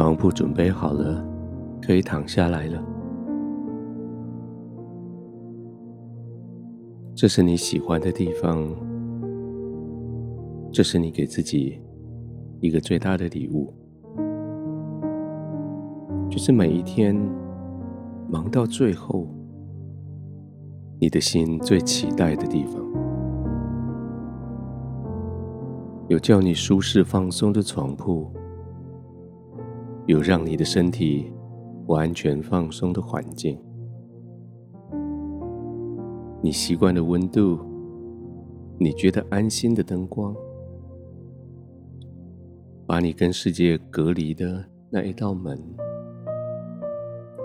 床铺准备好了，可以躺下来了。这是你喜欢的地方，这是你给自己一个最大的礼物，就是每一天忙到最后，你的心最期待的地方，有叫你舒适放松的床铺，有让你的身体完全放松的环境，你习惯的温度，你觉得安心的灯光，把你跟世界隔离的那一道门，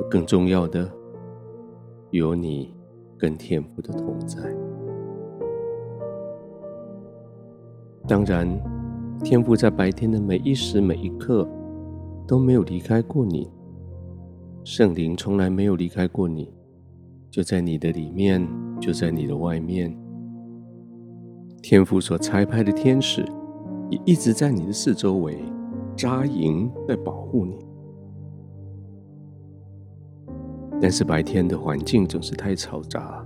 更重要的，有你。跟天赋的同在，当然，天赋在白天的每一时每一刻都没有离开过你，圣灵从来没有离开过你，就在你的里面，就在你的外面，天父所差派的天使也一直在你的四周围扎营，在保护你。但是白天的环境总是太嘈杂，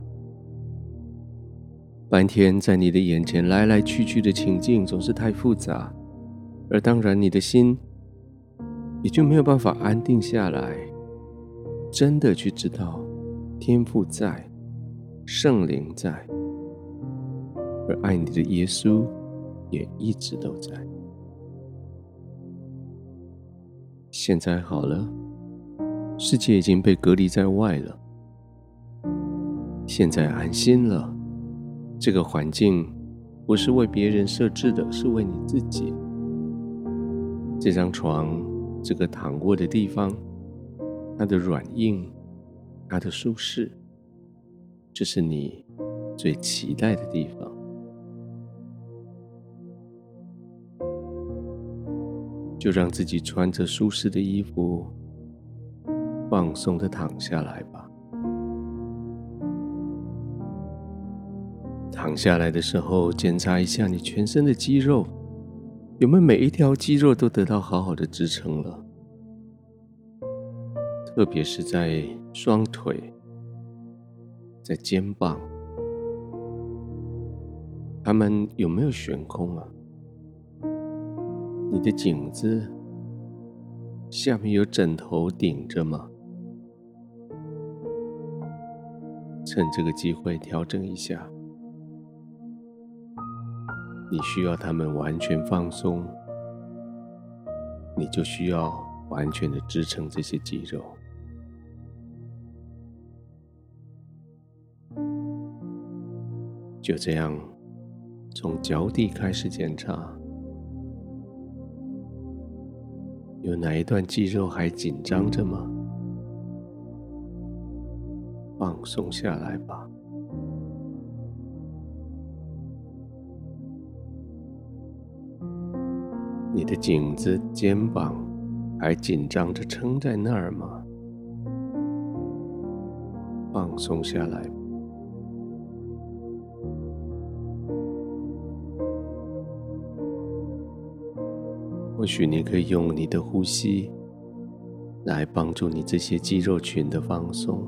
白天在你的眼前来来去去的情境总是太复杂，而当然你的心也就没有办法安定下来，真的去知道天父在，圣灵在，而爱你的耶稣也一直都在。现在好了。世界已经被隔离在外了，现在安心了。这个环境不是为别人设置的，是为你自己。这张床，这个躺卧的地方，它的软硬，它的舒适，这是你最期待的地方。就让自己穿着舒适的衣服。放松的躺下来吧。躺下来的时候，检查一下你全身的肌肉，有没有每一条肌肉都得到好好的支撑了？特别是在双腿、在肩膀，他们有没有悬空啊？你的颈子下面有枕头顶着吗？趁这个机会调整一下，你需要他们完全放松，你就需要完全的支撑这些肌肉。就这样，从脚底开始检查，有哪一段肌肉还紧张着吗？放松下来吧。你的颈子、肩膀还紧张着撑在那儿吗？放松下来。或许你可以用你的呼吸来帮助你这些肌肉群的放松。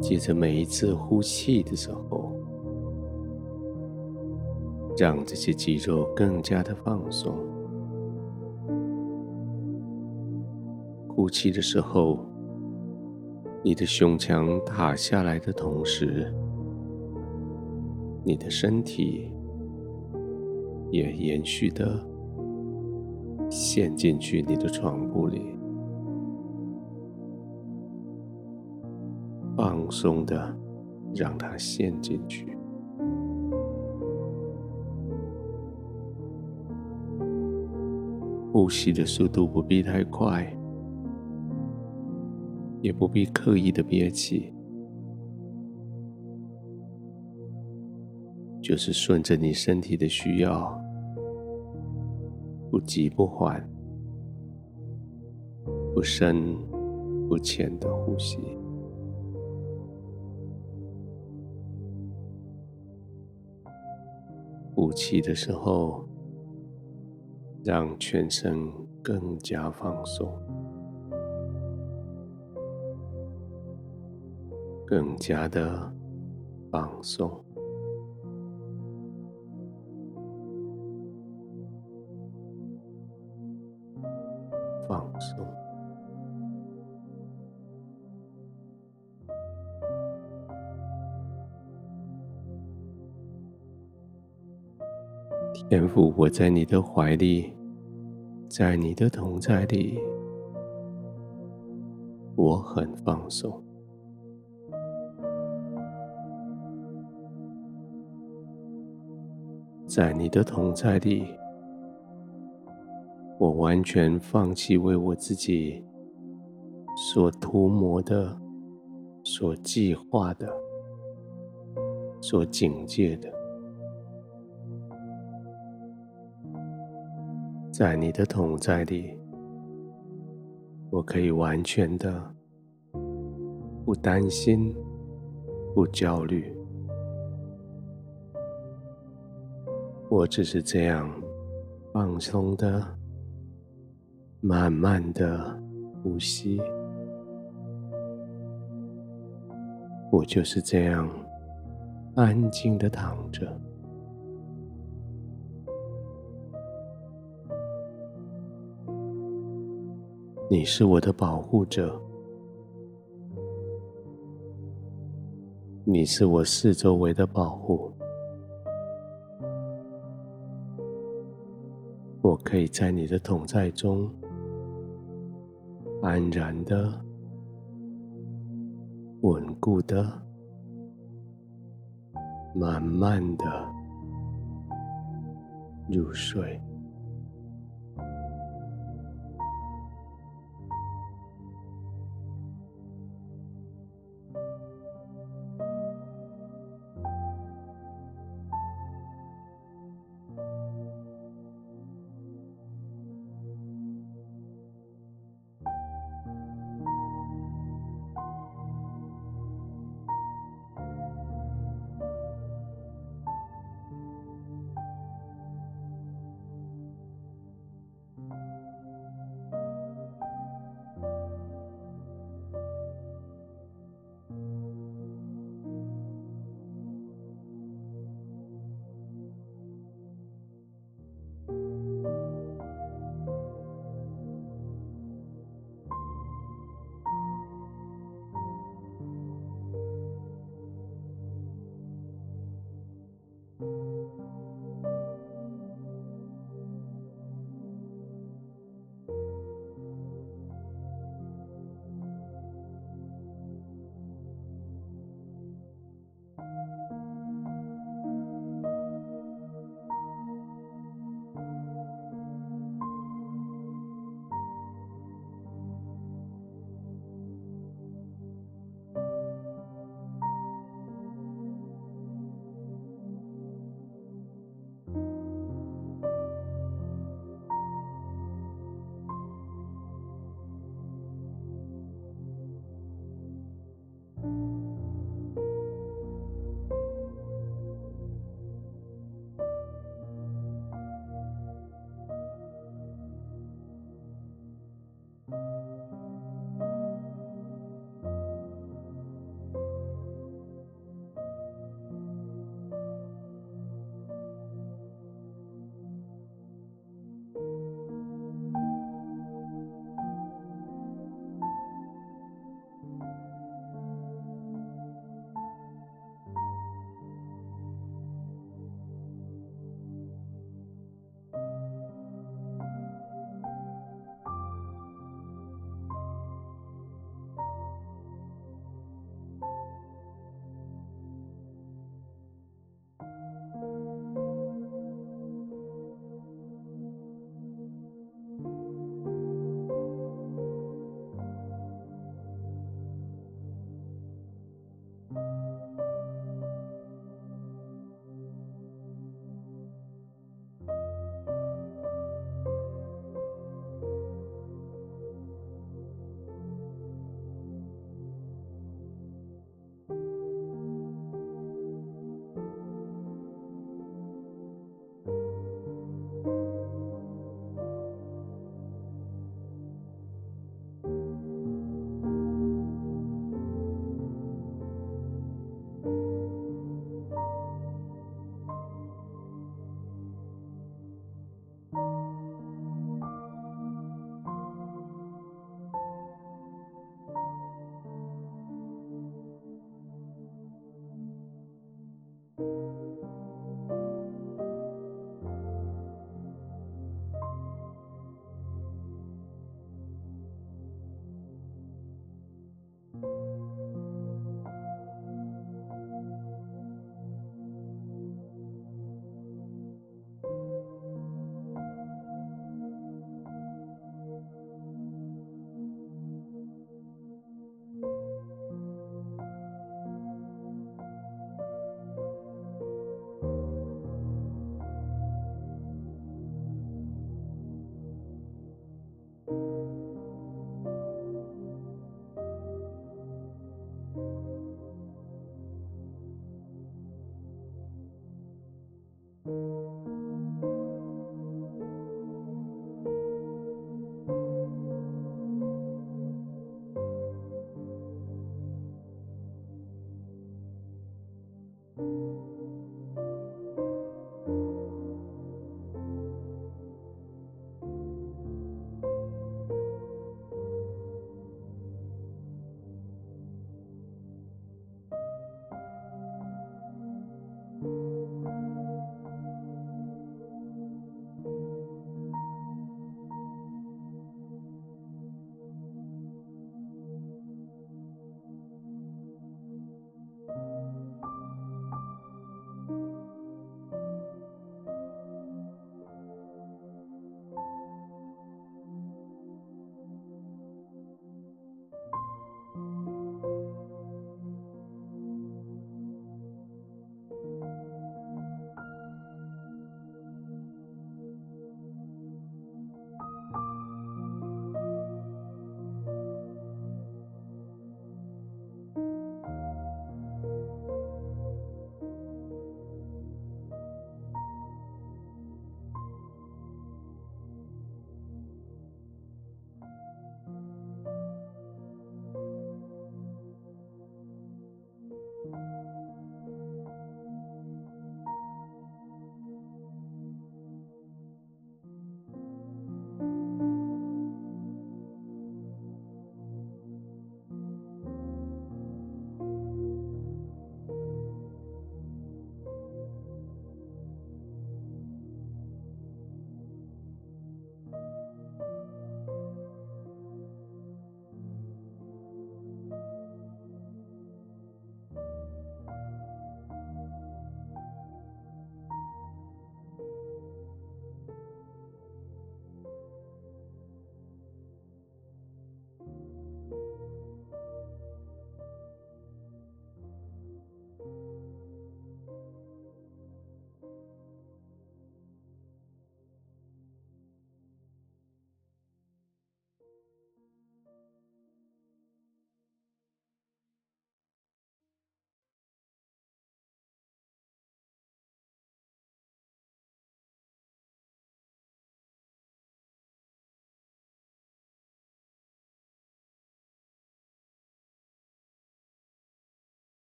接着每一次呼气的时候，让这些肌肉更加的放松。呼气的时候，你的胸腔塌下来的同时，你的身体也延续的陷进去你的床铺里。放松的，让它陷进去。呼吸的速度不必太快，也不必刻意的憋气，就是顺着你身体的需要，不急不缓，不深不浅的呼吸。呼气的时候，让全身更加放松，更加的放松，天父，我在你的怀里，在你的同在里，我很放松。在你的同在里，我完全放弃为我自己所涂抹的、所计划的、所警戒的。在你的同在里，我可以完全的不担心、不焦虑。我只是这样放松的、慢慢的呼吸。我就是这样安静的躺着。你是我的保护者，你是我四周围的保护，我可以在你的同在中安然的、稳固的、慢慢的入睡。